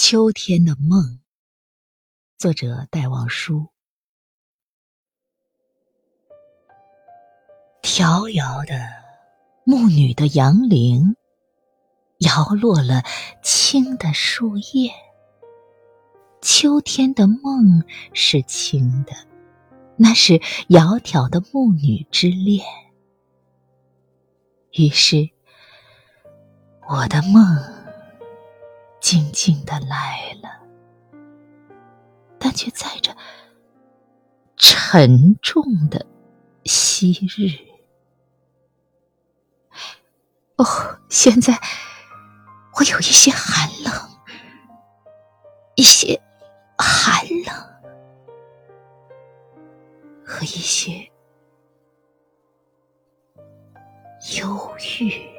秋天的梦，作者戴望舒。迢遥的牧女的杨铃，摇落了青的树叶。秋天的梦是青的，那是窈窕的牧女之恋。于是，我的梦。静静的来了，但却载着沉重的昔日。哦，现在我有一些寒冷，一些寒冷和一些忧郁。